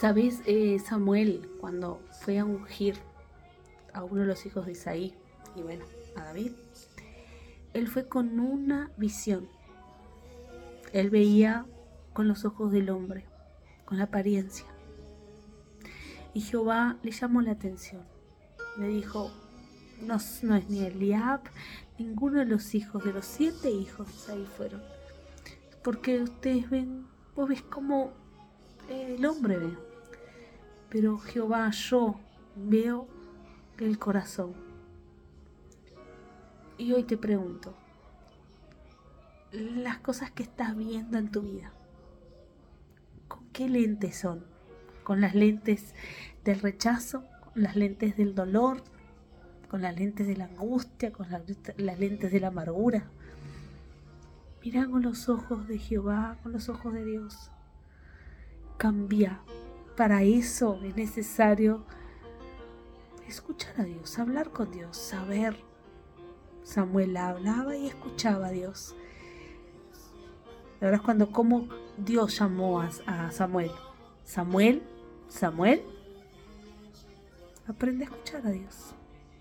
¿Sabes, eh, Samuel, cuando fue a ungir a uno de los hijos de Isaí, y bueno, a David, él fue con una visión. Él veía con los ojos del hombre, con la apariencia. Y Jehová le llamó la atención. Le dijo, no, no es ni Eliab, ninguno de los hijos, de los siete hijos de Isaí fueron. Porque ustedes ven, vos ves como el hombre ve. Pero Jehová, yo veo el corazón. Y hoy te pregunto, las cosas que estás viendo en tu vida, ¿con qué lentes son? ¿Con las lentes del rechazo? ¿Con las lentes del dolor? ¿Con las lentes de la angustia? ¿Con las, lentes de la amargura? Mira con los ojos de Jehová, con los ojos de Dios. Cambia. Para eso es necesario escuchar a Dios, hablar con Dios, saber. Samuel hablaba y escuchaba a Dios. Ahora es cuando como Dios llamó a, a Samuel. Samuel, Samuel, aprende a escuchar a Dios.